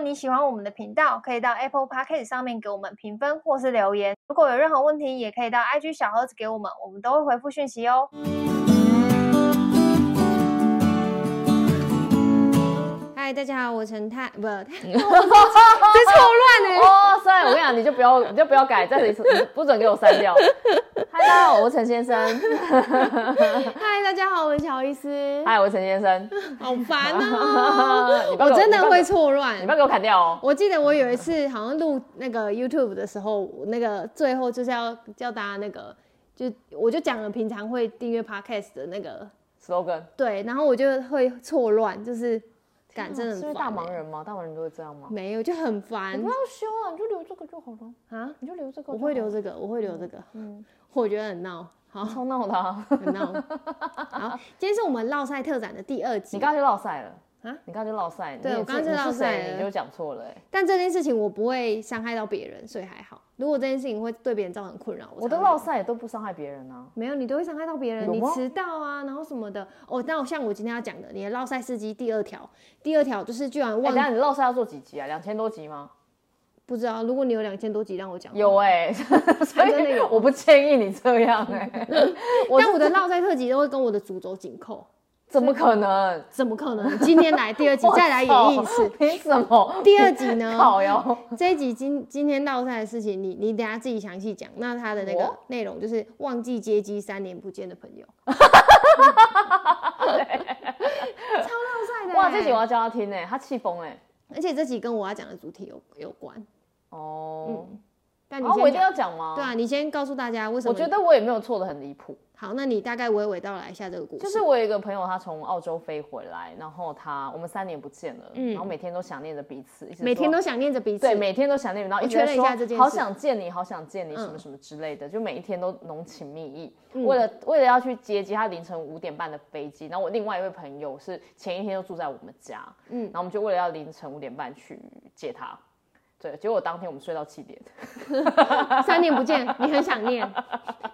你喜欢我们的频道，可以到 Apple Podcast 上面给我们评分或是留言。如果有任何问题，也可以到 IG 小盒子给我们，我们都会回复讯息哦。嗨，大家好，我陈太不，这错乱呢。哦，所以我跟你讲，你就不要，你就不要改，再一次，不准给我删掉。嗨，大家好，我是陈先生。嗨，大家好，我是乔伊斯。嗨，我是陈先生。好烦哦！我真的会错乱，你不要给我砍掉哦。我记得我有一次好像录那个 YouTube 的时候，那个最后就是要叫大家那个，就我就讲了平常会订阅 Podcast 的那个 slogan。对，然后我就会错乱，就是。感真的很烦、欸、是大忙人吗？大忙人都会这样吗？没有，就很烦。你不要修啊，你就留这个就好了啊！你就留这个。我会留这个，我会留这个。嗯，我觉得很闹，好，超闹的、啊，很闹。好，今天是我们绕赛特展的第二集。你刚刚就烙赛了啊？你刚刚就烙赛？对，我刚刚就烙赛了，你就讲错了。但这件事情我不会伤害到别人，所以还好。如果这件事情会对别人造成困扰，我的落赛也都不伤害别人啊。没有，你都会伤害到别人。你迟到啊，然后什么的。哦，那我像我今天要讲的，你的落赛事机第二条，第二条就是居然忘。哎、欸，你落赛要做几集啊？两千多集吗？不知道。如果你有两千多集，让我讲。有哎、欸，真的有。我不建议你这样哎、欸。但我的落赛特辑都会跟我的主轴紧扣。怎么可能？怎么可能？今天来第二集，再来演绎一次。凭什么？第二集呢？好哟。这一集今今天烙赛的事情，你你等下自己详细讲。那他的那个内容就是忘记接机三年不见的朋友。超闹赛的。哇，这集我要叫他听诶，他气疯诶。而且这集跟我要讲的主题有有关。哦。嗯。但你哦，我一定要讲吗？对啊，你先告诉大家为什么？我觉得我也没有错的很离谱。好，那你大概娓娓道来一下这个故事。就是我有一个朋友，他从澳洲飞回来，然后他我们三年不见了，嗯，然后每天都想念着彼此，每天都想念着彼此，对，每天都想念，然后一直在说好想见你，好想见你，什么什么之类的，就每一天都浓情蜜意。为了为了要去接机，他凌晨五点半的飞机，然后我另外一位朋友是前一天就住在我们家，嗯，然后我们就为了要凌晨五点半去接他。对，结果当天我们睡到七点，三年不见，你很想念。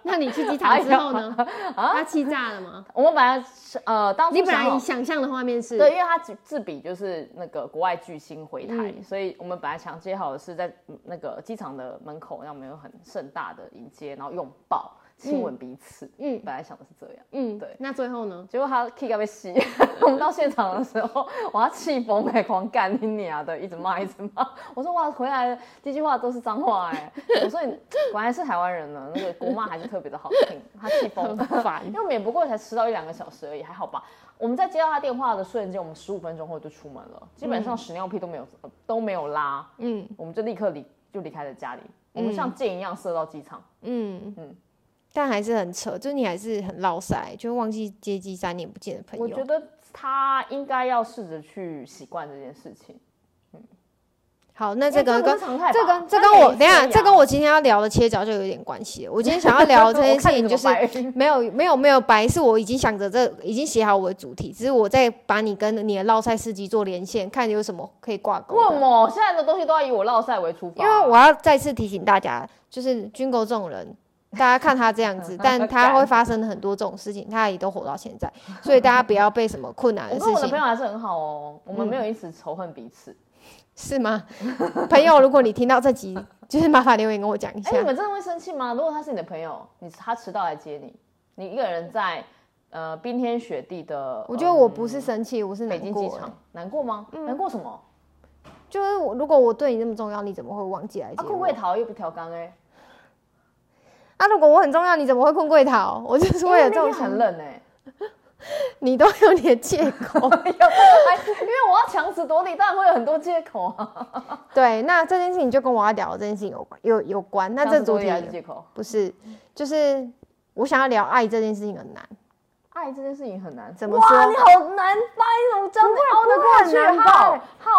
那你去机场之后呢？啊，他气炸了吗？我们本来呃，当你本来想象的画面是，对，因为他自比就是那个国外巨星回台，嗯、所以我们本来想接好的是在那个机场的门口，让我们有很盛大的迎接，然后拥抱。亲吻彼此，嗯，本来想的是这样，嗯，对。那最后呢？结果他气到被吸。我们到现场的时候，我要气疯哎，狂干你娘的，一直骂，一直骂。我说哇，回来第一句话都是脏话哎。我说你果然是台湾人呢，那个国骂还是特别的好听。他气疯，烦。因为我们也不过才迟到一两个小时而已，还好吧。我们在接到他电话的瞬间，我们十五分钟后就出门了，基本上屎尿屁都没有，都没有拉，嗯，我们就立刻离就离开了家里，我们像箭一样射到机场，嗯嗯。嗯但还是很扯，就是你还是很落赛，就忘记接机三年不见的朋友。我觉得他应该要试着去习惯这件事情。嗯，好，那这个跟这跟这跟我等下这跟我今天要聊的切角就有点关系。我今天想要聊这件事情，就是 没有没有没有白，是我已经想着这已经写好我的主题，只是我在把你跟你的烙赛事迹做连线，看有什么可以挂钩。为什么现在的东西都要以我烙赛为出发？因为我要再次提醒大家，就是军狗这种人。大家看他这样子，但他会发生很多这种事情，他也都活到现在，所以大家不要被什么困难的事情。我跟我的朋友还是很好哦，我们没有一直仇恨彼此，是吗？朋友，如果你听到这集，就是麻烦留言跟我讲一下。哎，你们真的会生气吗？如果他是你的朋友，你他迟到来接你，你一个人在呃冰天雪地的，我觉得我不是生气，我是北京机场难过吗？难过什么？就是我如果我对你那么重要，你怎么会忘记来接我？困柜桃又不调岗哎。啊！如果我很重要，你怎么会困贵桃？我就是为了这种很冷哎，你都有你的借口，因为我要强词夺理，当然会有很多借口啊。对，那这件事情就跟我要聊的这件事情有关，有有关。那这主题还是借口？不是，就是我想要聊爱这件事情很难。爱这件事情很难，怎么说？你好难掰，我真的熬得过去。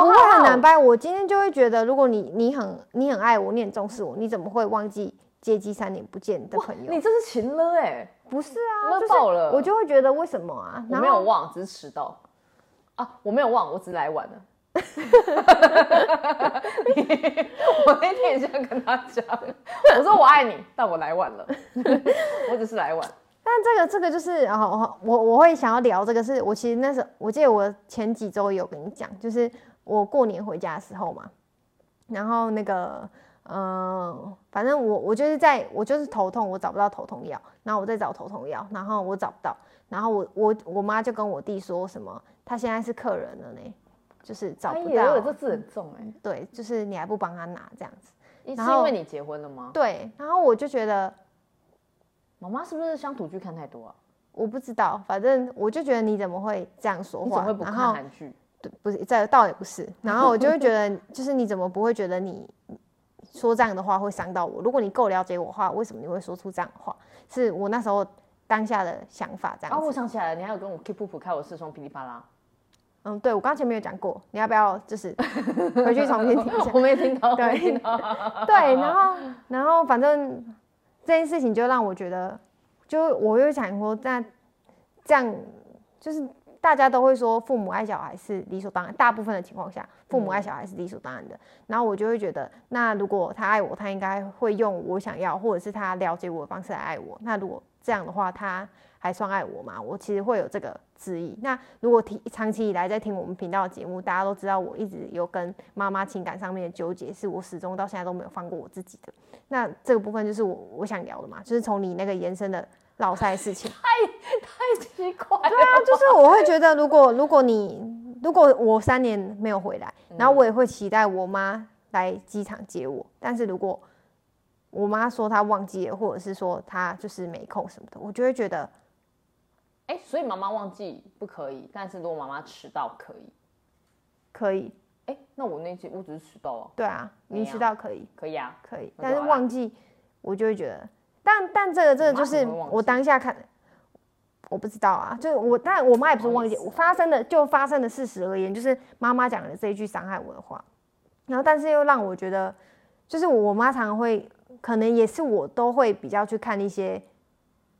不会很难掰。我今天就会觉得，如果你你很你很爱我，你很重视我，你怎么会忘记？接机三年不见的朋友，你这是勤了哎、欸？不是啊，勒爆了！我就会觉得为什么啊？我没有忘，只是迟到啊！我没有忘，我只是来晚了。我那天也这样跟他讲，我说我爱你，但我来晚了，我只是来晚。但这个这个就是啊，我我会想要聊这个是，是我其实那时候我记得我前几周有跟你讲，就是我过年回家的时候嘛，然后那个。嗯，反正我我就是在我就是头痛，我找不到头痛药，然后我在找头痛药，然后我找不到，然后我我我妈就跟我弟说什么，他现在是客人了呢，就是找不到。哎，这字很重哎。对，就是你还不帮他拿这样子。是因为你结婚了吗？对，然后我就觉得，妈妈是不是乡土剧看太多啊？我不知道，反正我就觉得你怎么会这样说话？你怎么会不看韩剧？对，不是，这倒也不是。然后我就会觉得，就是你怎么不会觉得你？说这样的话会伤到我。如果你够了解我的话，为什么你会说出这样的话？是我那时候当下的想法这样。哦，我想起来了，你还有跟我 keep up 开我视窗噼里啪啦。嗯，对，我刚前面有讲过，你要不要就是 回去重新听一下？我没听到。对，对，然后然后反正这件事情就让我觉得，就我又想说，那这样就是。大家都会说父母爱小孩是理所当然，大部分的情况下，父母爱小孩是理所当然的。嗯、然后我就会觉得，那如果他爱我，他应该会用我想要，或者是他了解我的方式来爱我。那如果这样的话，他还算爱我吗？我其实会有这个质疑。那如果听长期以来在听我们频道的节目，大家都知道我一直有跟妈妈情感上面的纠结，是我始终到现在都没有放过我自己的。那这个部分就是我我想聊的嘛，就是从你那个延伸的。老赛事情太太奇怪了。对啊，就是我会觉得，如果如果你如果我三年没有回来，然后我也会期待我妈来机场接我。但是如果我妈说她忘记了，或者是说她就是没空什么的，我就会觉得，哎，所以妈妈忘记不可以，但是如果妈妈迟到可以，可以。哎，那我那次我只是迟到了。对啊，你迟到可以，可以啊，可以。但是忘记，我就会觉得。但但这个这个就是我当下看，我不知道啊，就是我，但我妈也不是忘记，我发生的就发生的事实而言，就是妈妈讲的这一句伤害我的话，然后但是又让我觉得，就是我妈常常会，可能也是我都会比较去看一些，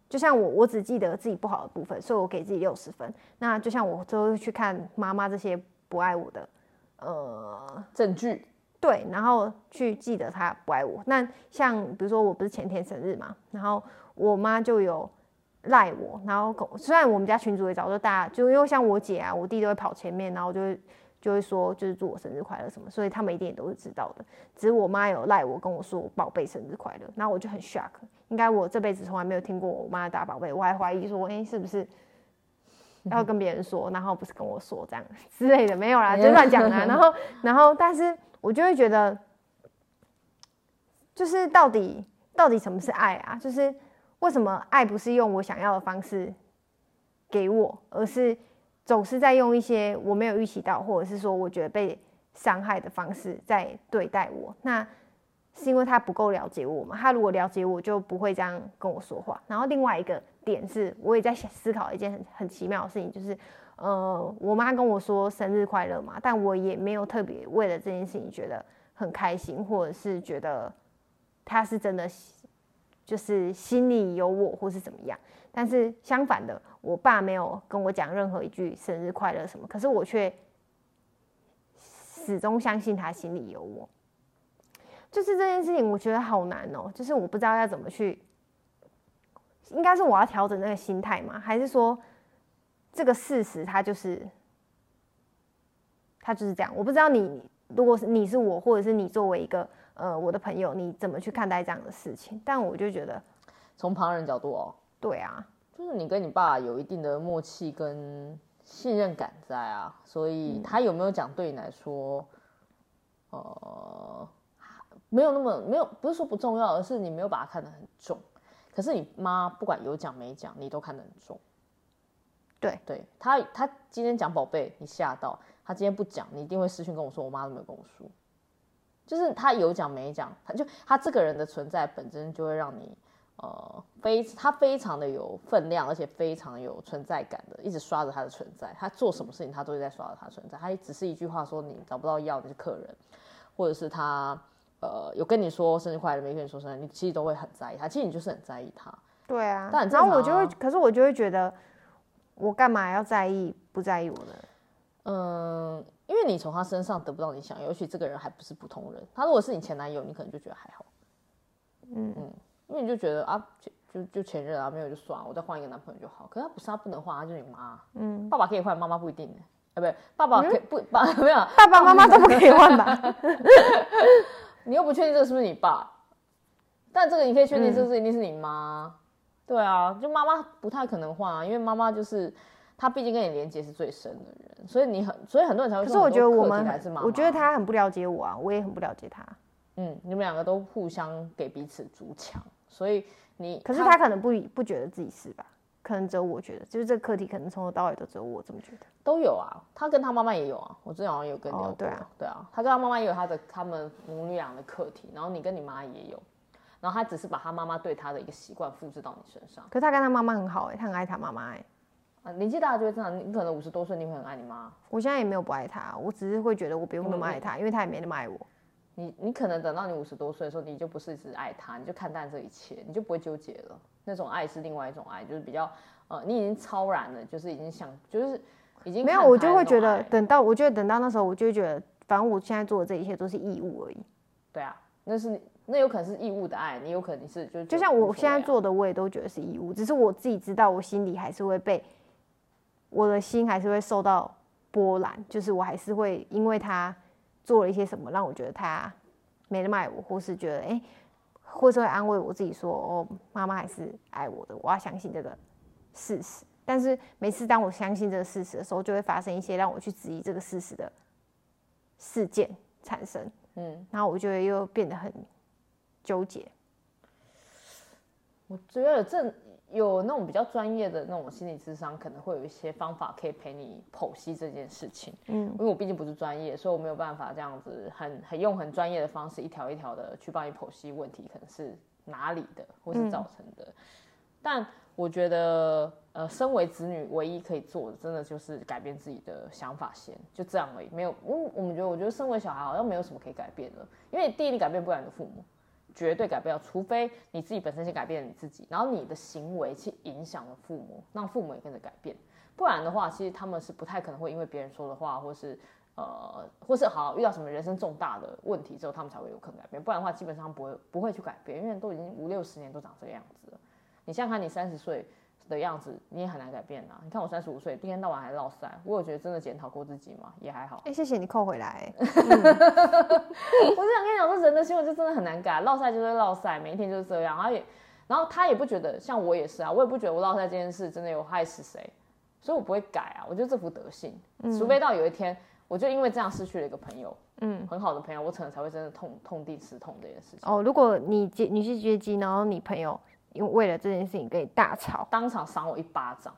就像我我只记得自己不好的部分，所以我给自己六十分，那就像我都会去看妈妈这些不爱我的呃证据。对，然后去记得他不爱我。那像比如说，我不是前天生日嘛，然后我妈就有赖我，然后虽然我们家群主也早就大家，就因为像我姐啊、我弟都会跑前面，然后就会就会说就是祝我生日快乐什么，所以他们一定也都是知道的。只是我妈有赖我跟我说宝贝生日快乐，然后我就很 shock，应该我这辈子从来没有听过我妈打宝贝，我还怀疑说，哎，是不是 要跟别人说，然后不是跟我说这样 之类的，没有啦，就乱讲啦。然后然后但是。我就会觉得，就是到底到底什么是爱啊？就是为什么爱不是用我想要的方式给我，而是总是在用一些我没有预期到，或者是说我觉得被伤害的方式在对待我？那是因为他不够了解我嘛？他如果了解我，就不会这样跟我说话。然后另外一个点是，我也在思考一件很很奇妙的事情，就是。呃，我妈跟我说生日快乐嘛，但我也没有特别为了这件事情觉得很开心，或者是觉得她是真的就是心里有我，或是怎么样。但是相反的，我爸没有跟我讲任何一句生日快乐什么，可是我却始终相信他心里有我。就是这件事情，我觉得好难哦，就是我不知道要怎么去，应该是我要调整那个心态吗？还是说？这个事实，它就是，它就是这样。我不知道你，如果是你是我，或者是你作为一个呃我的朋友，你怎么去看待这样的事情？但我就觉得，从旁人角度哦，对啊，就是你跟你爸有一定的默契跟信任感在啊，所以他有没有讲对你来说，呃，没有那么没有，不是说不重要，而是你没有把它看得很重。可是你妈不管有讲没讲，你都看得很重。对，对他，他今天讲宝贝，你吓到；他今天不讲，你一定会私讯跟我说，我妈都没有跟我说。就是他有讲没讲，他就他这个人的存在本身就会让你，呃，非他非常的有分量，而且非常有存在感的，一直刷着他的存在。他做什么事情，他都会在刷着他的存在。他只是一句话说你找不到要的是客人，或者是他呃有跟你说生日快乐，没跟你说生日，你其实都会很在意他。其实你就是很在意他。对啊，但然后我就会，可是我就会觉得。我干嘛要在意不在意我呢？嗯，因为你从他身上得不到你想要，尤其这个人还不是普通人。他如果是你前男友，你可能就觉得还好。嗯嗯，因为你就觉得啊，就就前任啊，没有就算了，我再换一个男朋友就好。可是他不是，他不能换，他就是你妈。嗯，爸爸可以换，妈妈不一定。啊不对，爸爸可以、嗯、不爸没有，爸爸妈妈都不可以换吧？你又不确定这个是不是你爸，但这个你可以确定这是一定是你妈。嗯、对啊，就妈妈不太可能换啊，因为妈妈就是她毕竟跟你连接是最深的人，所以你很所以很多人才会说。可是我觉得我们，我觉得他很不了解我啊，我也很不了解他。嗯，你们两个都互相给彼此筑墙，所以你可是他可能不不觉得自己是吧？可能只有我觉得，就是这个课题可能从头到尾都只有我这么觉得。都有啊，他跟他妈妈也有啊，我之前好像有跟你聊过。对啊，对啊，他跟他妈妈也有他的他们母女俩的课题，然后你跟你妈也有，然后他只是把他妈妈对他的一个习惯复制到你身上。可是他跟他妈妈很好哎、欸，他很爱他妈妈哎。啊，年纪大了就会这样，你可能五十多岁你会很爱你妈。我现在也没有不爱他，我只是会觉得我不用那么爱他，嗯、因为他也没那么爱我。你你可能等到你五十多岁的时候，你就不是只爱他，你就看淡这一切，你就不会纠结了。那种爱是另外一种爱，就是比较呃，你已经超然了，就是已经想，就是已经没有，我就会觉得等到，我觉得等到那时候，我就会觉得，反正我现在做的这一切都是义务而已。对啊，那是那有可能是义务的爱，你有可能是就就像我现在做的，我也都觉得是义务，只是我自己知道，我心里还是会被我的心还是会受到波澜，就是我还是会因为他做了一些什么，让我觉得他。没那么爱我，或是觉得哎、欸，或是会安慰我自己说，哦，妈妈还是爱我的，我要相信这个事实。但是每次当我相信这个事实的时候，就会发生一些让我去质疑这个事实的事件产生，嗯，然后我就会又变得很纠结。我觉得这。有那种比较专业的那种心理智商，可能会有一些方法可以陪你剖析这件事情。嗯，因为我毕竟不是专业，所以我没有办法这样子很很用很专业的方式一条一条的去帮你剖析问题，可能是哪里的或是造成的。嗯、但我觉得，呃，身为子女，唯一可以做的，真的就是改变自己的想法先，就这样而已。没有，嗯，我们觉得，我觉得身为小孩好像没有什么可以改变的，因为第一，你改变不了你的父母。绝对改不了，除非你自己本身先改变你自己，然后你的行为去影响了父母，让父母也跟着改变。不然的话，其实他们是不太可能会因为别人说的话，或是呃，或是好遇到什么人生重大的问题之后，他们才会有可能改变。不然的话，基本上不会不会去改变，因为都已经五六十年都长这个样子了。你想想看，你三十岁的样子，你也很难改变呐。你看我三十五岁，一天到晚还落腮，我有觉得真的检讨过自己吗？也还好。哎、欸，谢谢你扣回来。嗯、我是想跟你讲说，人的行为就真的很难改，落腮就是落腮，每一天就是这样。然后也，然后他也不觉得，像我也是啊，我也不觉得我落腮这件事真的有害死谁，所以我不会改啊。我觉得这副德性，嗯、除非到有一天，我就因为这样失去了一个朋友，嗯，很好的朋友，我可能才会真的痛痛定思痛这件事情。哦，如果你接你是接机，然后你朋友。因为为了这件事情跟你大吵，当场赏我一巴掌，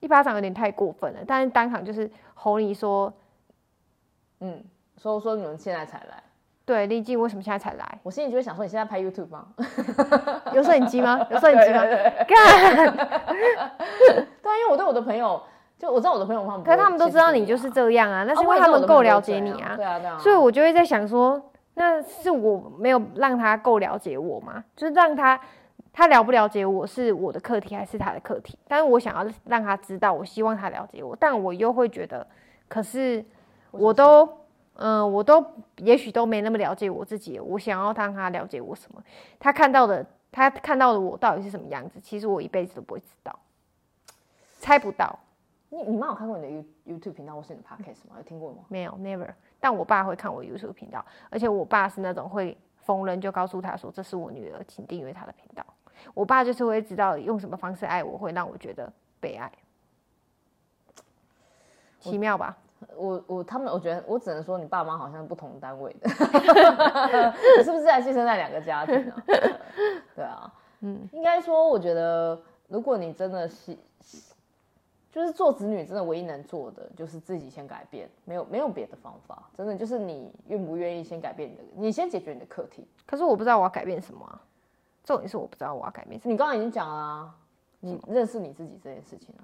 一巴掌有点太过分了。但是当场就是吼你说，嗯，说说你们现在才来，对，丽静为什么现在才来？我心里就会想说，你现在拍 YouTube 吗？有摄影机吗？有摄影机吗？干！对，因为我对我的朋友，就我知道我的朋友他们，可是他们都知道你就是这样啊，那是因为他们够了解你啊。对啊，对啊。所以我就会在想说，那是我没有让他够了解我吗？就是让他。他了不了解我是我的课题还是他的课题？但是我想要让他知道，我希望他了解我，但我又会觉得，可是我都，嗯、呃，我都也许都没那么了解我自己。我想要让他了解我什么？他看到的，他看到的我到底是什么样子？其实我一辈子都不会知道，猜不到。你你妈有看过你的 You YouTube 频道或是你的 Podcast 吗？有听过吗？没有，Never。但我爸会看我 YouTube 频道，而且我爸是那种会逢人就告诉他说：“这是我女儿，请订阅他的频道。”我爸就是会知道用什么方式爱我，会让我觉得被爱，奇妙吧？我我他们，我觉得我只能说，你爸妈好像是不同单位的，你是不是在寄生在两个家庭啊？对啊，嗯，应该说，我觉得如果你真的是，就是做子女，真的唯一能做的就是自己先改变，没有没有别的方法，真的就是你愿不愿意先改变你的，你先解决你的课题。可是我不知道我要改变什么啊。重点是我不知道我要改变什么。你刚刚已经讲了啊，你认识你自己这件事情啊，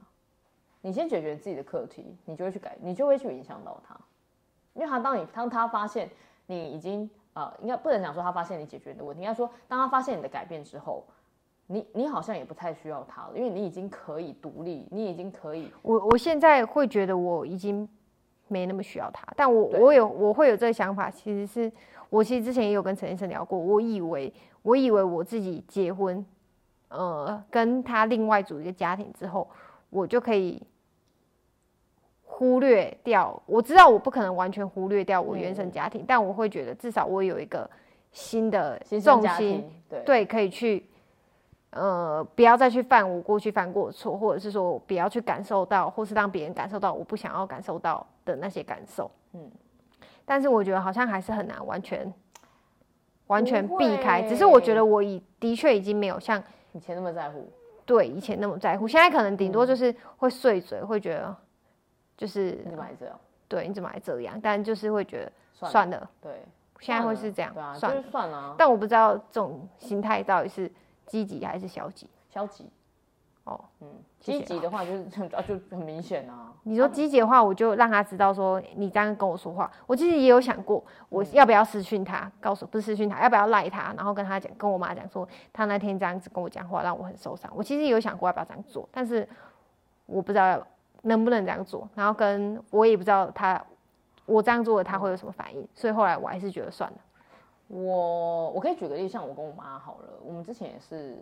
你先解决自己的课题，你就会去改，你就会去影响到他。因为他当你当他发现你已经呃，应该不能讲说他发现你解决你的问题，应该说当他发现你的改变之后，你你好像也不太需要他了，因为你已经可以独立，你已经可以。我我现在会觉得我已经没那么需要他，但我我有我会有这个想法，其实是我其实之前也有跟陈医生聊过，我以为。我以为我自己结婚，呃，跟他另外组一个家庭之后，我就可以忽略掉。我知道我不可能完全忽略掉我原生家庭，嗯、但我会觉得至少我有一个新的重心，对，对，可以去，呃，不要再去犯我过去犯过的错，或者是说不要去感受到，或是让别人感受到我不想要感受到的那些感受。嗯，但是我觉得好像还是很难完全完全避开，只是我觉得我已的确已经没有像以前那么在乎。对，以前那么在乎，现在可能顶多就是会碎嘴，嗯、会觉得就是你怎么还这样？对，你怎么还这样？但就是会觉得算了，对，现在会是这样，对啊，算了，就是算了。但我不知道这种心态到底是积极还是消极？消极。哦，嗯，积极的话就是 啊，就很明显啊。你说积极的话，我就让他知道说你这样跟我说话。我其实也有想过，我要不要私讯他，告诉不是私讯他，要不要赖他，然后跟他讲，跟我妈讲说他那天这样子跟我讲话，让我很受伤。我其实也有想过要不要这样做，但是我不知道能不能这样做，然后跟我也不知道他我这样做了他会有什么反应，所以后来我还是觉得算了。我我可以举个例，像我跟我妈好了，我们之前也是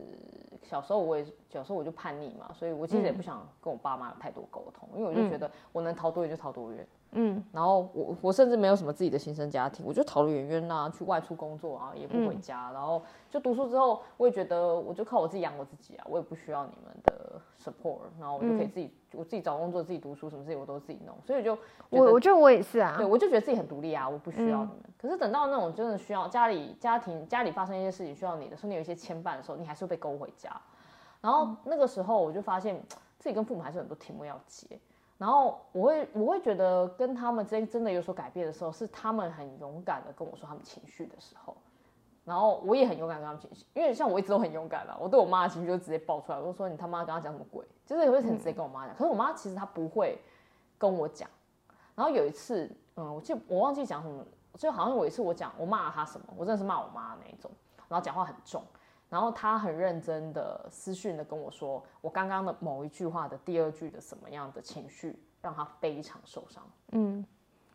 小时候，我也小时候我就叛逆嘛，所以我其实也不想跟我爸妈有太多沟通，因为我就觉得我能逃多远就逃多远。嗯，然后我我甚至没有什么自己的新生家庭，我就逃得远远啊，去外出工作啊，也不回家。嗯、然后就读书之后，我也觉得我就靠我自己养我自己啊，我也不需要你们的 support，然后我就可以自己、嗯、我自己找工作，自己读书，什么事情我都自己弄。所以就我我觉得我也是啊，对，我就觉得自己很独立啊，我不需要你们。嗯、可是等到那种真的需要家里家庭家里发生一些事情需要你的，说你有一些牵绊的时候，你还是会被勾回家。然后那个时候我就发现自己跟父母还是很多题目要解。然后我会我会觉得跟他们之间真的有所改变的时候，是他们很勇敢的跟我说他们情绪的时候，然后我也很勇敢跟他们情绪，因为像我一直都很勇敢啦，我对我妈的情绪就直接爆出来，我就说你他妈跟他讲什么鬼，就是也会很直接跟我妈讲。可是我妈其实她不会跟我讲。然后有一次，嗯，我记我忘记讲什么，就好像有一次我讲我骂了她什么，我真的是骂我妈那一种，然后讲话很重。然后他很认真的私讯的跟我说，我刚刚的某一句话的第二句的什么样的情绪让他非常受伤。嗯，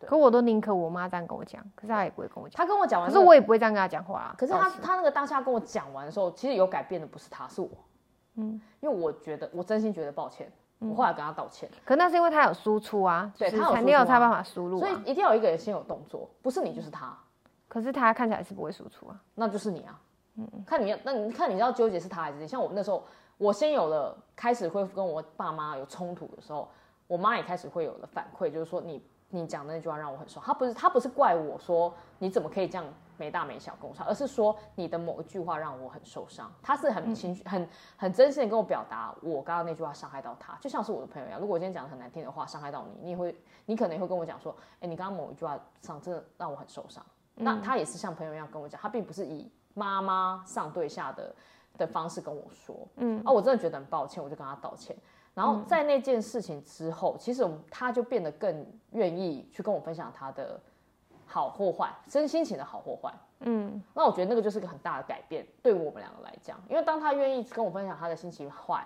可我都宁可我妈这样跟我讲，可是他也不会跟我讲。他跟我讲完，可是我也不会这样跟他讲话啊。可是他他那个当下跟我讲完的时候，其实有改变的不是他，是我。嗯，因为我觉得我真心觉得抱歉，我后来跟他道歉。可那是因为他有输出啊，对，他肯定有他办法输入，所以一定要有一个人先有动作，不是你就是他。可是他看起来是不会输出啊，那就是你啊。嗯，看你要，那你看你要纠结是他还是你？像我那时候，我先有了开始会跟我爸妈有冲突的时候，我妈也开始会有了反馈，就是说你你讲的那句话让我很受伤。他不是她不是怪我说你怎么可以这样没大没小跟我说，而是说你的某一句话让我很受伤。她是很情绪很很真心的跟我表达，我刚刚那句话伤害到他，就像是我的朋友一样。如果我今天讲的很难听的话伤害到你，你也会你可能也会跟我讲说，哎，你刚刚某一句话上真的让我很受伤。那他也是像朋友一样跟我讲，他并不是以。妈妈上对下的的方式跟我说，嗯，啊，我真的觉得很抱歉，我就跟他道歉。然后在那件事情之后，其实他就变得更愿意去跟我分享他的好或坏，真心情的好或坏，嗯，那我觉得那个就是个很大的改变，对我们两个来讲，因为当他愿意跟我分享他的心情坏。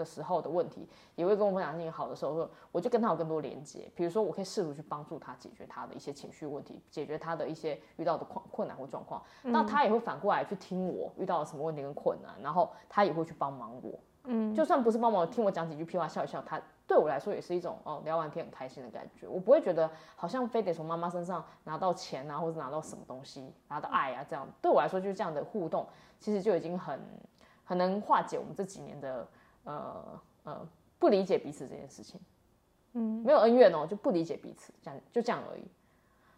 的时候的问题，也会跟我分享心情好的时候，说我就跟他有更多连接。比如说，我可以试图去帮助他解决他的一些情绪问题，解决他的一些遇到的困困难或状况。嗯、那他也会反过来去听我遇到了什么问题跟困难，然后他也会去帮忙我。嗯，就算不是帮忙，听我讲几句屁话笑一笑，他对我来说也是一种哦聊完天很开心的感觉。我不会觉得好像非得从妈妈身上拿到钱啊，或者拿到什么东西，拿到爱啊这样。对我来说，就是这样的互动，其实就已经很很能化解我们这几年的。呃呃，不理解彼此这件事情，嗯，没有恩怨哦，就不理解彼此，这样就这样而已。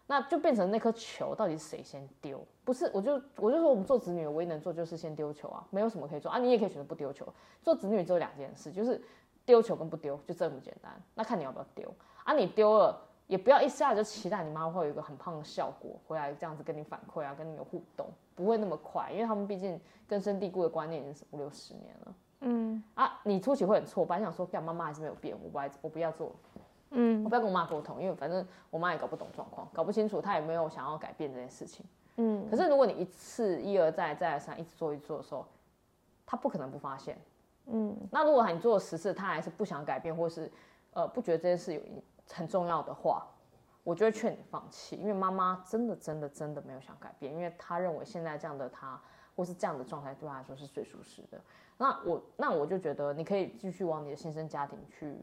那就变成那颗球到底是谁先丢？不是，我就我就说我们做子女，唯一能做就是先丢球啊，没有什么可以做啊。你也可以选择不丢球。做子女只有两件事，就是丢球跟不丢，就这么简单。那看你要不要丢啊？你丢了也不要一下就期待你妈会有一个很胖的效果回来，这样子跟你反馈啊，跟你有互动，不会那么快，因为他们毕竟根深蒂固的观念已经是五六十年了。嗯啊，你初期会很挫败，想说，干妈妈还是没有变，我不爱，我不要做，嗯，我不要跟我妈沟通，因为反正我妈也搞不懂状况，搞不清楚，她也没有想要改变这件事情，嗯。可是如果你一次一而再再而三一直做一直做的时候，她不可能不发现，嗯。那如果你做了十次，她还是不想改变，或是呃不觉得这件事有很重要的话，我就会劝你放弃，因为妈妈真的真的真的没有想改变，因为她认为现在这样的她或是这样的状态对她来说是最舒适的。那我那我就觉得你可以继续往你的新生家庭去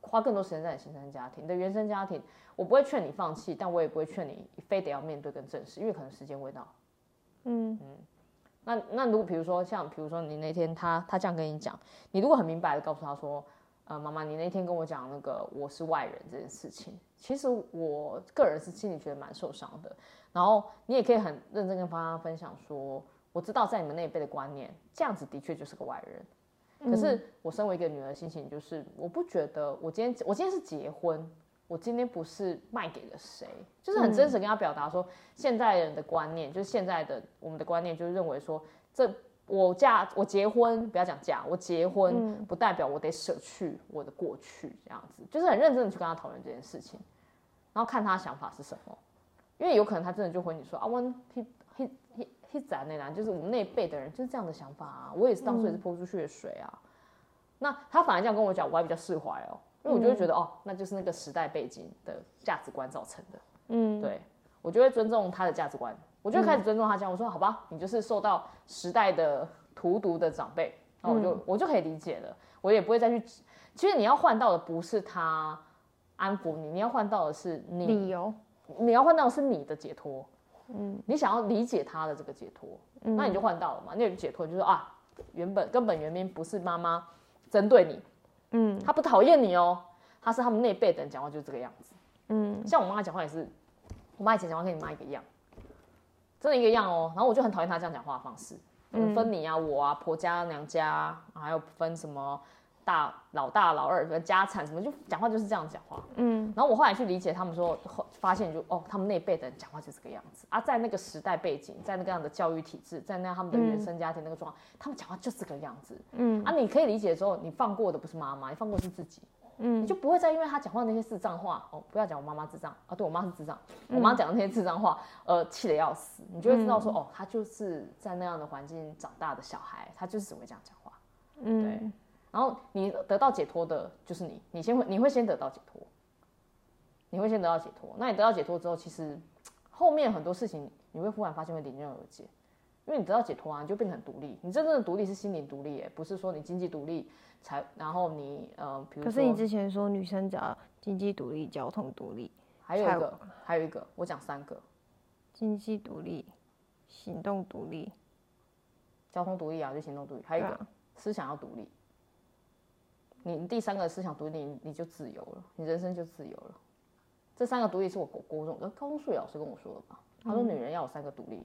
花更多时间在你新生家庭，你的原生家庭，我不会劝你放弃，但我也不会劝你非得要面对跟正视，因为可能时间未到。嗯嗯，那那如果比如说像比如说你那天他他这样跟你讲，你如果很明白的告诉他说，呃，妈妈，你那天跟我讲那个我是外人这件事情，其实我个人是心里觉得蛮受伤的。然后你也可以很认真跟他分享说，我知道在你们那一辈的观念，这样子的确就是个外人。可是我身为一个女儿，心情就是，我不觉得我今天我今天是结婚，我今天不是卖给了谁，就是很真实跟他表达说，现在人的观念就是现在的我们的观念，就是认为说，这我嫁我结婚不要讲嫁，我结婚不代表我得舍去我的过去，这样子，就是很认真的去跟他讨论这件事情，然后看他想法是什么，因为有可能他真的就回你说啊，我咱那啦，就是我们那一辈的人就是这样的想法啊。我也是当初也是泼出去的水啊。嗯、那他反而这样跟我讲，我还比较释怀哦，因为我就会觉得、嗯、哦，那就是那个时代背景的价值观造成的。嗯，对，我就会尊重他的价值观，我就会开始尊重他讲。我说好吧，你就是受到时代的荼毒的长辈，然后我就、嗯、我就可以理解了，我也不会再去。其实你要换到的不是他安抚你，你要换到的是你理由，你要换到的是你的解脱。嗯，你想要理解他的这个解脱，嗯、那你就换到了嘛。那个解脱就是啊，原本根本原因不是妈妈针对你，嗯，他不讨厌你哦，他是他们那辈的人讲话就是这个样子，嗯，像我妈讲话也是，我妈以前讲话跟你妈一个样，真的一个样哦。然后我就很讨厌她这样讲话的方式，嗯，分你啊我啊婆家娘家，还有分什么。大老大老二什么家产什么就讲话就是这样讲话，嗯，然后我后来去理解他们说，发现就哦，他们那辈的人讲话就是这个样子。啊，在那个时代背景，在那个样的教育体制，在那样他们的原生家庭那个状况，嗯、他们讲话就是这个样子，嗯，啊，你可以理解之后，你放过的不是妈妈，你放过的是自己，嗯，你就不会再因为他讲话那些智障话，哦，不要讲我妈妈智障啊，对我妈是智障，我妈讲的那些智障话，呃，气得要死，你就会知道说，哦，他就是在那样的环境长大的小孩，他就是只会这样讲话，嗯，对。然后你得到解脱的就是你，你先会你会先得到解脱，你会先得到解脱。那你得到解脱之后，其实后面很多事情你会忽然发现会迎刃而解，因为你得到解脱啊，你就变得很独立。你真正的独立是心灵独立，哎，不是说你经济独立才，然后你呃，比如说。可是你之前说女生只要经济独立、交通独立，还有一个，还有一个，我讲三个：经济独立、行动独立、交通独立啊，就行动独立，还有一个、啊、思想要独立。你第三个思想独立，你你就自由了，你人生就自由了。这三个独立是我国高中、高中数学老师跟我说的吧？他说女人要有三个独立，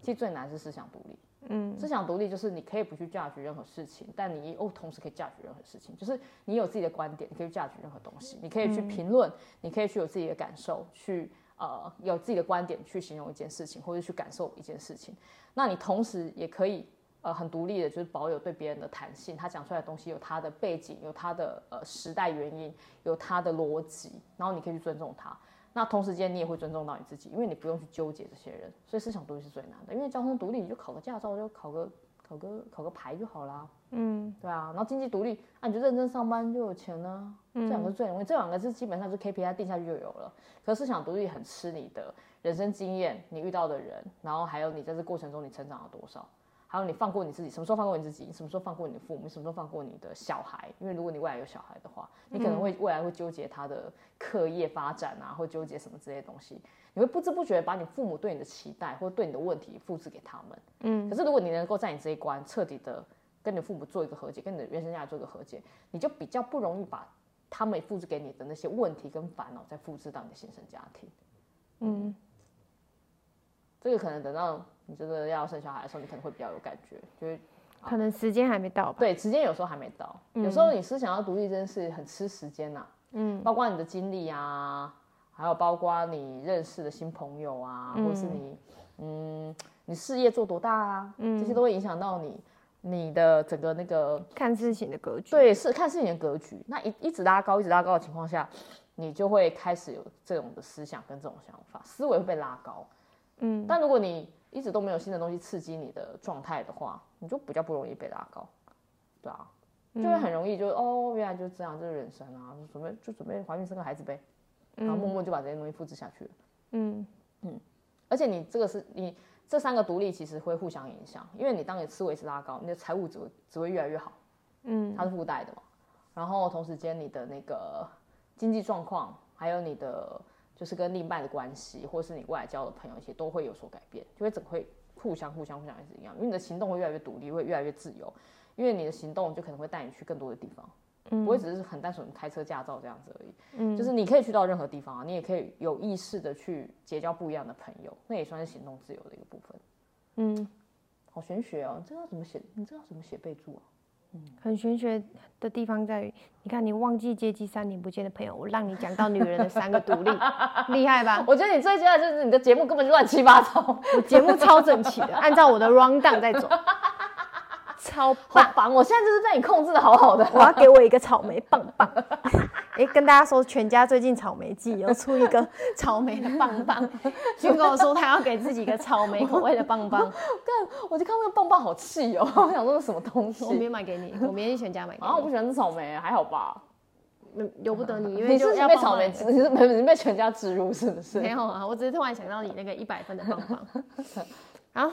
其实最难是思想独立。嗯，思想独立就是你可以不去 judge 任何事情，但你哦同时可以 judge 任何事情，就是你有自己的观点，你可以 judge 任何东西，你可以去评论，你可以去有自己的感受，去呃有自己的观点去形容一件事情，或者去感受一件事情。那你同时也可以。呃，很独立的，就是保有对别人的弹性。他讲出来的东西有他的背景，有他的呃时代原因，有他的逻辑，然后你可以去尊重他。那同时间你也会尊重到你自己，因为你不用去纠结这些人。所以思想独立是最难的，因为交通独立你就考个驾照，就考个考个考个牌就好啦。嗯，对啊。然后经济独立，啊，你就认真上班就有钱呢、啊。这两个是最容易，这两个是基本上是 KPI 定下去就有了。可是思想独立很吃你的人生经验，你遇到的人，然后还有你在这过程中你成长了多少。还有你放过你自己，什么时候放过你自己？你什么时候放过你的父母？你什么时候放过你的小孩？因为如果你未来有小孩的话，你可能会未来会纠结他的课业发展啊，或纠结什么这些东西，你会不知不觉把你父母对你的期待或对你的问题复制给他们。嗯。可是如果你能够在你这一关彻底的跟你父母做一个和解，跟你的原生家庭做一个和解，你就比较不容易把他们复制给你的那些问题跟烦恼再复制到你的新生家庭。嗯。这个可能等到你真的要生小孩的时候，你可能会比较有感觉，就是可能时间还没到吧。对，时间有时候还没到，嗯、有时候你思想要独立，真的是很吃时间呐、啊。嗯，包括你的精力啊，还有包括你认识的新朋友啊，嗯、或者是你，嗯，你事业做多大啊，嗯、这些都会影响到你你的整个那个看事情的格局。对，是看事情的格局。那一一直拉高，一直拉高的情况下，你就会开始有这种的思想跟这种想法，思维会被拉高。嗯，但如果你一直都没有新的东西刺激你的状态的话，你就比较不容易被拉高，对啊，就会很容易就哦，原来就这样，这、就是人生啊，准备就准备怀孕生个孩子呗，然后默默就把这些东西复制下去了。嗯。嗯，而且你这个是你这三个独立其实会互相影响，因为你当你思维是拉高，你的财务只会只会越来越好，嗯，它是附带的嘛。然后同时间你的那个经济状况，还有你的就是跟另一半的关系，或是你未来交的朋友一些都会有所改变，就会整会互相互相互相一直一样，因为你的行动会越来越独立，会越来越自由，因为你的行动就可能会带你去更多的地方，嗯，不会只是很单纯开车驾照这样子而已，嗯，就是你可以去到任何地方啊，你也可以有意识的去结交不一样的朋友，那也算是行动自由的一个部分，嗯，好玄学哦，你这要怎么写？你这要怎么写备注啊？嗯，很玄学的地方在于，你看你忘记接机三年不见的朋友，我让你讲到女人的三个独立，厉害吧？我觉得你最厉害就是你的节目根本就乱七八糟，我节目超整齐的，按照我的 rundown 在走。超棒！我现在就是被你控制的好好的。我要给我一个草莓棒棒。哎、欸，跟大家说，全家最近草莓季，有出一个 草莓的棒棒。军跟我说他要给自己一个草莓口味的棒棒。干，我就看那个棒棒好气哦，我想说是什么东西。我明天买给你，我明天去全家买给你。啊，我不喜欢吃草莓，还好吧？由不得你，因 为你是被草莓，你是被被全家植入是不是？没有啊，我只是突然想到你那个一百分的棒棒。好。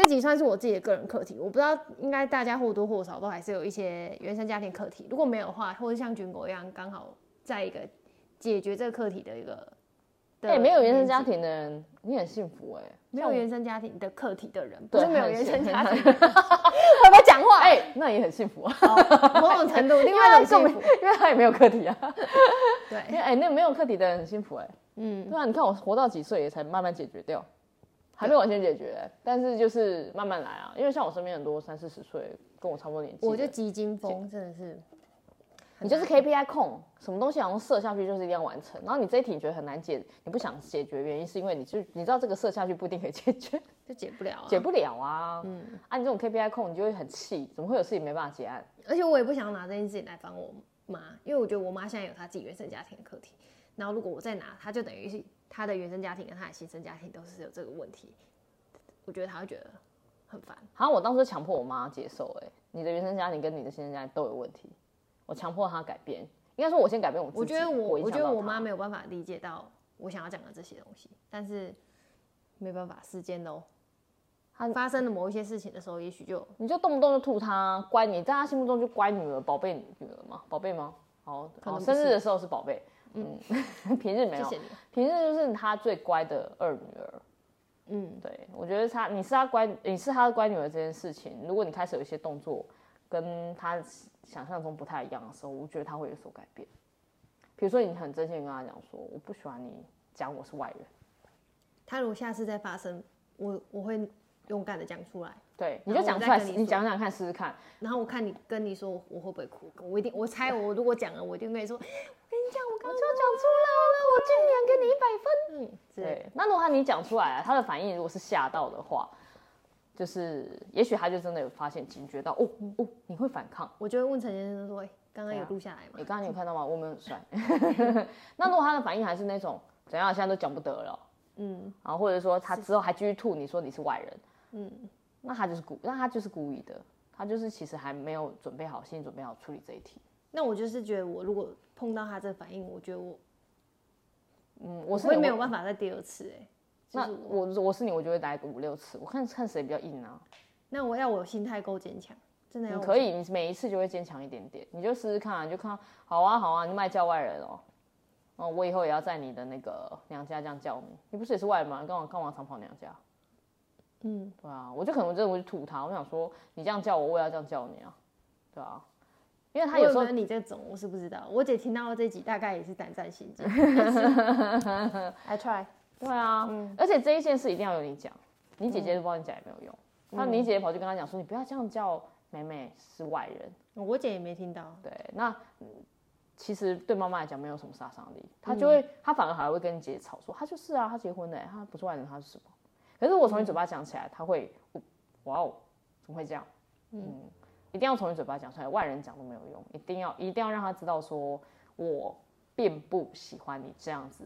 这集算是我自己的个人课题，我不知道，应该大家或多或少都还是有一些原生家庭课题。如果没有的话，或者像军国一样，刚好在一个解决这个课题的一个，哎、欸，没有原生家庭的人，你很幸福哎、欸。没有原生家庭的课题的人，不是没有原生家庭，会不会讲话？哎、欸，那也很幸福啊，某种程度，另外一种幸福，因为他也没有课题啊。对，哎、欸，那没有课题的人很幸福哎、欸。嗯，对啊，你看我活到几岁也才慢慢解决掉。还没有完全解决，但是就是慢慢来啊。因为像我身边很多三四十岁跟我差不多年纪，我就急惊风，真的是。你就是 KPI 控，什么东西好像设下去就是一定要完成。然后你这一题你觉得很难解，你不想解决，原因是因为你就你知道这个设下去不一定可以解决，就解不了啊，解不了啊。嗯，啊，你这种 KPI 控，你就会很气，怎么会有事情没办法结案？而且我也不想拿这件事情来帮我妈，因为我觉得我妈现在有她自己原生家庭的课题。然后如果我再拿，他就等于是。他的原生家庭跟他的新生家庭都是有这个问题，我觉得他会觉得很烦。好像我当时强迫我妈接受、欸，哎，你的原生家庭跟你的新生家庭都有问题，我强迫她改变。应该说，我先改变我自己。我觉得我，我觉得我妈没有办法理解到我想要讲的这些东西，但是没办法，时间喽。他发生了某一些事情的时候，也许就你就动不动就吐他，乖，你在他心目中就乖女儿、宝贝女儿嘛，宝贝吗？好，好，生日的时候是宝贝。嗯，平日没有，谢谢你。平日就是他最乖的二女儿。嗯，对，我觉得他，你是他乖，你是他的乖女儿这件事情，如果你开始有一些动作跟他想象中不太一样的时候，我觉得他会有所改变。比如说，你很真心跟他讲说，我不喜欢你讲我是外人。他如果下次再发生，我我会勇敢的讲出来。对，你就讲出来，你讲讲看，试试看。然后我看你跟你说，我会不会哭？我一定，我猜我如果讲了，我一定跟你说。讲，我刚刚就讲出来了，我今年给你一百分。嗯，对。那如果他你讲出来啊，他的反应如果是吓到的话，就是也许他就真的有发现、警觉到，哦哦，你会反抗。我就会问陈先生说：“刚刚有录下来吗？”你刚刚有看到吗？我们很帅。那如果他的反应还是那种怎样，现在都讲不得了，嗯，然后或者说他之后还继续吐，你说你是外人，嗯，那他就是故，那他就是故意的，他就是其实还没有准备好，心理准备好处理这一题。那我就是觉得，我如果碰到他这反应，我觉得我，嗯，我是我会没有办法再第二次哎、欸。那我我是你，我就会来个五六次，我看看谁比较硬啊。那我要我心态够坚强，真的可以，你每一次就会坚强一点点，你就试试看啊，你就看，好啊好啊，你卖叫外人哦，哦，我以后也要在你的那个娘家这样叫你，你不是也是外人吗？干嘛干嘛常跑娘家？嗯，对啊，我就可能真的我就吐他，我想说你这样叫我，我也要这样叫你啊，对啊。因为他有时候你这种，我是不知道。我姐听到这集，大概也是胆战心惊。I try。对啊，嗯、而且这一件事一定要有你讲，你姐姐都帮你讲也没有用。那、嗯、你姐姐跑去跟他讲说：“你不要这样叫妹妹是外人。”我姐也没听到。对，那其实对妈妈来讲没有什么杀伤力，她就会，她、嗯、反而还会跟你姐姐吵说：“她就是啊，她结婚了，她不是外人，她是什么？”可是我从你嘴巴讲起来，她会，哇哦，怎么会这样？嗯。嗯一定要从你嘴巴讲出来，外人讲都没有用。一定要一定要让他知道，说我并不喜欢你这样子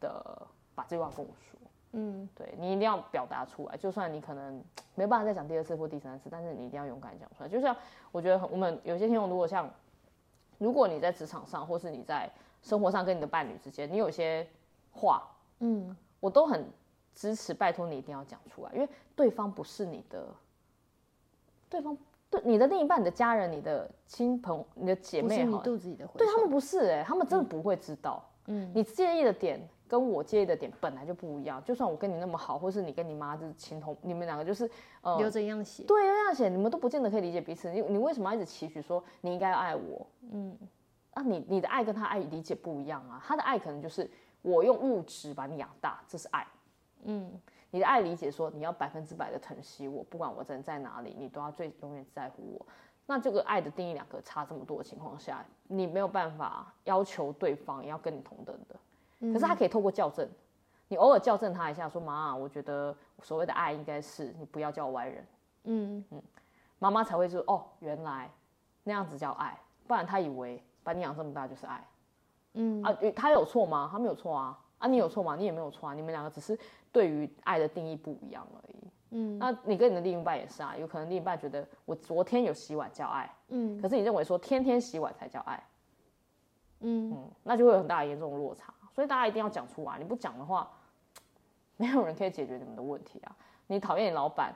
的，把这句话跟我说。嗯，对，你一定要表达出来。就算你可能没办法再讲第二次或第三次，但是你一定要勇敢讲出来。就像我觉得我们有些听众，如果像如果你在职场上，或是你在生活上跟你的伴侣之间，你有些话，嗯，我都很支持，拜托你一定要讲出来，因为对方不是你的，对方。对你的另一半、你的家人、你的亲朋、你的姐妹，你肚子里的蛔，对他们不是哎、欸，他们真的不会知道。嗯，你介意的点跟我介意的点本来就不一样。就算我跟你那么好，或是你跟你妈就是情同，你们两个就是呃流着一样血，对，一样血，你们都不见得可以理解彼此。你你为什么要一直期许说你应该要爱我？嗯，啊你，你你的爱跟他爱理解不一样啊。他的爱可能就是我用物质把你养大，这是爱。嗯。你的爱理解说你要百分之百的疼惜我，不管我人在哪里，你都要最永远在乎我。那这个爱的定义两个差这么多的情况下，你没有办法要求对方也要跟你同等的。可是他可以透过校正，你偶尔校正他一下，说妈，我觉得所谓的爱应该是你不要叫我外人。嗯嗯，妈妈才会说哦，原来那样子叫爱，不然他以为把你养这么大就是爱。嗯啊，他有错吗？他没有错啊。啊，你有错吗？你也没有错啊。你们两个只是对于爱的定义不一样而已。嗯，那你跟你的另一半也是啊，有可能另一半觉得我昨天有洗碗叫爱，嗯，可是你认为说天天洗碗才叫爱，嗯嗯，那就会有很大的严重的落差。所以大家一定要讲出来，你不讲的话，没有人可以解决你们的问题啊。你讨厌你老板，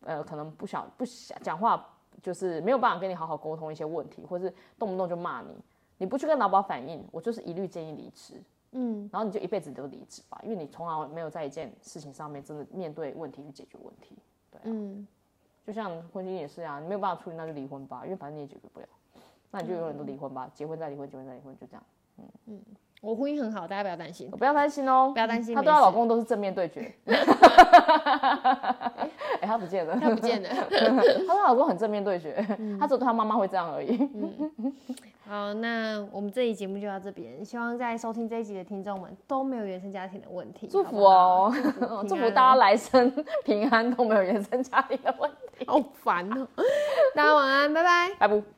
呃，可能不想不想讲话，就是没有办法跟你好好沟通一些问题，或是动不动就骂你，你不去跟老板反映，我就是一律建议离职。嗯，然后你就一辈子都离职吧，因为你从来没有在一件事情上面真的面对问题去解决问题，对啊，嗯，就像婚姻也是啊，你没有办法处理那就离婚吧，因为反正你也解决不了，那你就永远都离婚吧，嗯、结婚再离婚，结婚再离婚，就这样，嗯。嗯，我婚姻很好，大家不要担心，不要担心哦，不要担心，她对她老公都是正面对决，哎、欸，她不见了，他不见了，他说老公很正面对决，她、嗯、只有对她妈妈会这样而已。嗯 好，那我们这一节目就到这边。希望在收听这一集的听众们都没有原生家庭的问题，祝福哦，好好祝福大家来生平安，都没有原生家庭的问题。好烦哦，大家晚安，拜拜，拜拜。